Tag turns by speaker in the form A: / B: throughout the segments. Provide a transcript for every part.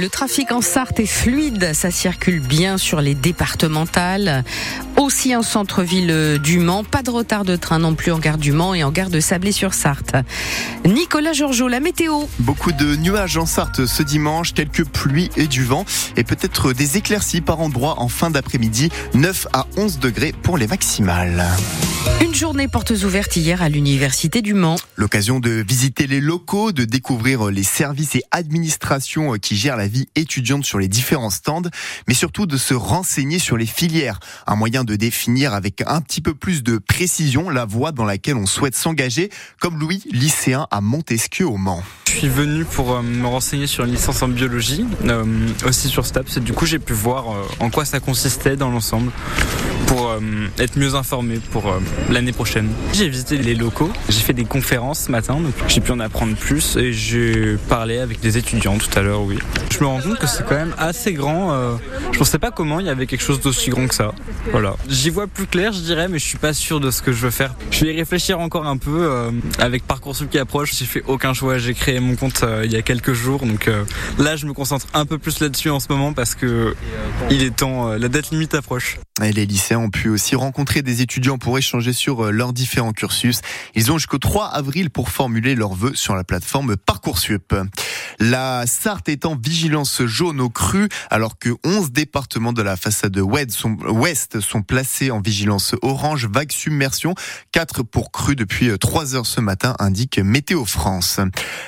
A: Le trafic en Sarthe est fluide, ça circule bien sur les départementales. Aussi en centre-ville du Mans, pas de retard de train non plus en gare du Mans et en gare de Sablé-sur-Sarthe. Nicolas Georgeot, la météo.
B: Beaucoup de nuages en Sarthe ce dimanche, quelques pluies et du vent et peut-être des éclaircies par endroits en fin d'après-midi, 9 à 11 degrés pour les maximales.
A: Une journée portes ouvertes hier à l'Université du Mans.
B: L'occasion de visiter les locaux, de découvrir les services et administrations qui gèrent la vie étudiante sur les différents stands, mais surtout de se renseigner sur les filières. Un moyen de définir avec un petit peu plus de précision la voie dans laquelle on souhaite s'engager, comme Louis, lycéen à Montesquieu au Mans.
C: Je suis venu pour euh, me renseigner sur une licence en biologie, euh, aussi sur STAPS, et du coup j'ai pu voir euh, en quoi ça consistait dans l'ensemble pour être mieux informé pour l'année prochaine. J'ai visité les locaux, j'ai fait des conférences ce matin, donc j'ai pu en apprendre plus et j'ai parlé avec des étudiants tout à l'heure, oui. Je me rends compte que c'est quand même assez grand. je pensais pas comment il y avait quelque chose d'aussi grand que ça. Voilà. J'y vois plus clair, je dirais, mais je suis pas sûr de ce que je veux faire. Je vais y réfléchir encore un peu avec Parcoursup qui approche. J'ai fait aucun choix, j'ai créé mon compte euh, il y a quelques jours. Donc euh, là, je me concentre un peu plus là-dessus en ce moment parce que il est temps, euh, la date limite approche.
B: Et les lycéens ont pu aussi rencontrer des étudiants pour échanger sur leurs différents cursus. Ils ont jusqu'au 3 avril pour formuler leurs vœux sur la plateforme Parcoursup. La Sarthe est en vigilance jaune au cru, alors que 11 départements de la façade ouest sont, placés en vigilance orange, vague submersion, 4 pour cru depuis 3 heures ce matin, indique Météo France.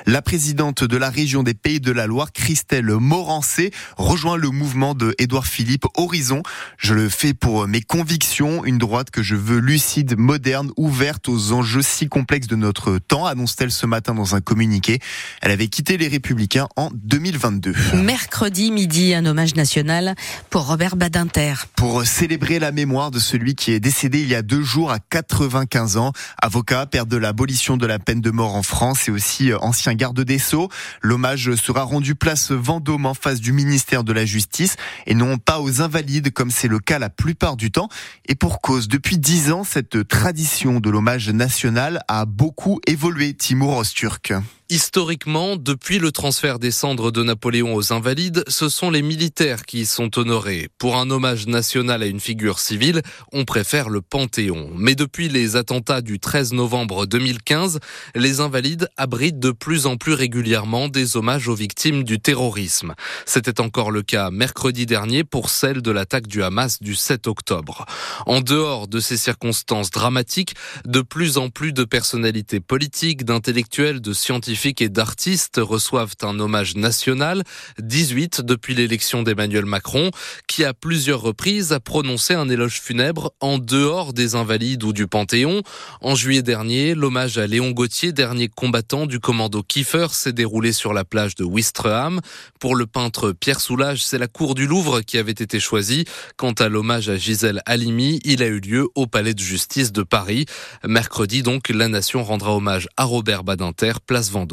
B: La présidente de la région des Pays de la Loire, Christelle Morancé, rejoint le mouvement de Édouard Philippe Horizon. Je le fais pour mes convictions, une droite que je veux lucide, moderne, ouverte aux enjeux si complexes de notre temps, annonce-t-elle ce matin dans un communiqué. Elle avait quitté les Républicains en 2022.
A: Mercredi midi, un hommage national pour Robert Badinter.
B: Pour célébrer la mémoire de celui qui est décédé il y a deux jours à 95 ans, avocat, père de l'abolition de la peine de mort en France et aussi ancien garde des Sceaux. L'hommage sera rendu place Vendôme en face du ministère de la Justice et non pas aux invalides comme c'est le cas la plupart du temps. Et pour cause, depuis dix ans, cette tradition de l'hommage national a beaucoup évolué, Timur Osturk.
D: Historiquement, depuis le transfert des cendres de Napoléon aux Invalides, ce sont les militaires qui y sont honorés. Pour un hommage national à une figure civile, on préfère le Panthéon. Mais depuis les attentats du 13 novembre 2015, les Invalides abritent de plus en plus régulièrement des hommages aux victimes du terrorisme. C'était encore le cas mercredi dernier pour celle de l'attaque du Hamas du 7 octobre. En dehors de ces circonstances dramatiques, de plus en plus de personnalités politiques, d'intellectuels, de scientifiques et d'artistes reçoivent un hommage national, 18 depuis l'élection d'Emmanuel Macron, qui à plusieurs reprises a prononcé un éloge funèbre en dehors des Invalides ou du Panthéon. En juillet dernier, l'hommage à Léon Gauthier, dernier combattant du commando Kiefer, s'est déroulé sur la plage de Wistreham. Pour le peintre Pierre Soulages, c'est la cour du Louvre qui avait été choisie. Quant à l'hommage à Gisèle Halimi, il a eu lieu au Palais de justice de Paris. Mercredi donc, la nation rendra hommage à Robert Badinter, place Vendôme.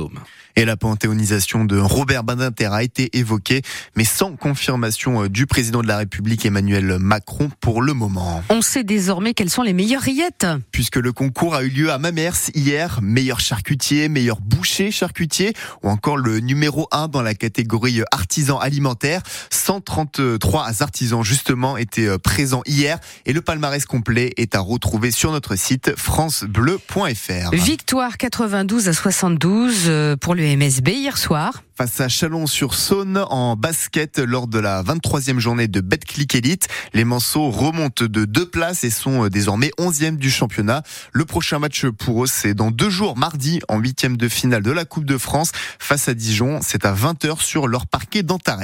B: Et la panthéonisation de Robert Badinter a été évoquée, mais sans confirmation euh, du président de la République Emmanuel Macron pour le moment.
A: On sait désormais quelles sont les meilleures rillettes.
B: Puisque le concours a eu lieu à Mamers hier, meilleur charcutier, meilleur boucher charcutier, ou encore le numéro 1 dans la catégorie artisan alimentaire. 133 artisans justement étaient euh, présents hier et le palmarès complet est à retrouver sur notre site francebleu.fr.
A: Victoire 92 à 72 euh, pour le MSB hier soir
B: face à Chalon-sur-Saône en basket lors de la 23e journée de Betclic Elite. Les Manceaux remontent de deux places et sont euh, désormais 11e du championnat. Le prochain match pour eux, c'est dans deux jours, mardi, en huitième de finale de la Coupe de France face à Dijon. C'est à 20h sur leur parquet d'Antares.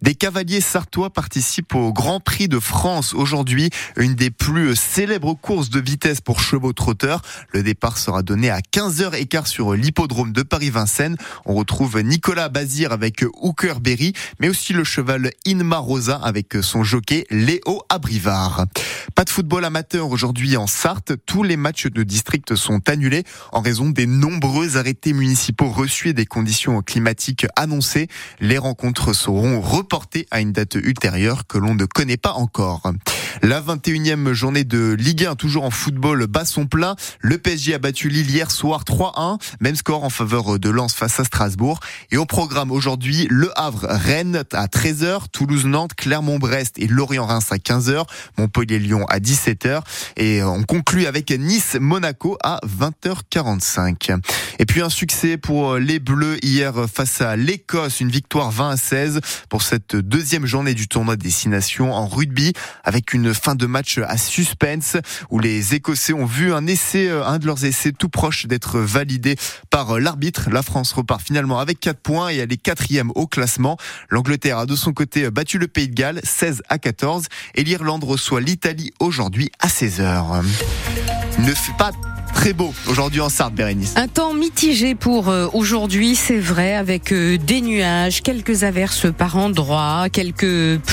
B: Des cavaliers sartois participent au Grand Prix de France aujourd'hui, une des plus célèbres courses de vitesse pour chevaux trotteurs. Le départ sera donné à 15h15 sur l'hippodrome de Paris-Vincennes. On retrouve Nicolas Bazir avec Hooker Berry, mais aussi le cheval Inma Rosa avec son jockey Léo Abrivard. Pas de football amateur aujourd'hui en Sarthe. Tous les matchs de district sont annulés en raison des nombreux arrêtés municipaux reçus et des conditions climatiques annoncées. Les rencontres seront reportées à une date ultérieure que l'on ne connaît pas encore. La 21e journée de Ligue 1, toujours en football, bat son plein. Le PSG a battu Lille hier soir 3-1. Même score en faveur de Lens face à Strasbourg. Et au programme aujourd'hui, Le Havre, Rennes à 13h, Toulouse, Nantes, Clermont-Brest et Lorient-Reims à 15h, Montpellier-Lyon à 17h. Et on conclut avec Nice-Monaco à 20h45. Et puis un succès pour les Bleus hier face à l'Écosse, une victoire 20 à 16 pour cette deuxième journée du tournoi Destination en rugby avec une fin de match à suspense où les Écossais ont vu un essai, un de leurs essais tout proche d'être validé par l'arbitre. La France repart finalement avec 4 points et elle est quatrième au classement. L'Angleterre a de son côté battu le Pays de Galles 16 à 14 et l'Irlande reçoit l'Italie aujourd'hui à 16h. Ne fait pas très beau aujourd'hui en Sarthe, Bérénice.
A: Un temps mitigé pour euh, aujourd'hui, c'est vrai, avec euh, des nuages, quelques averses par endroits, quelques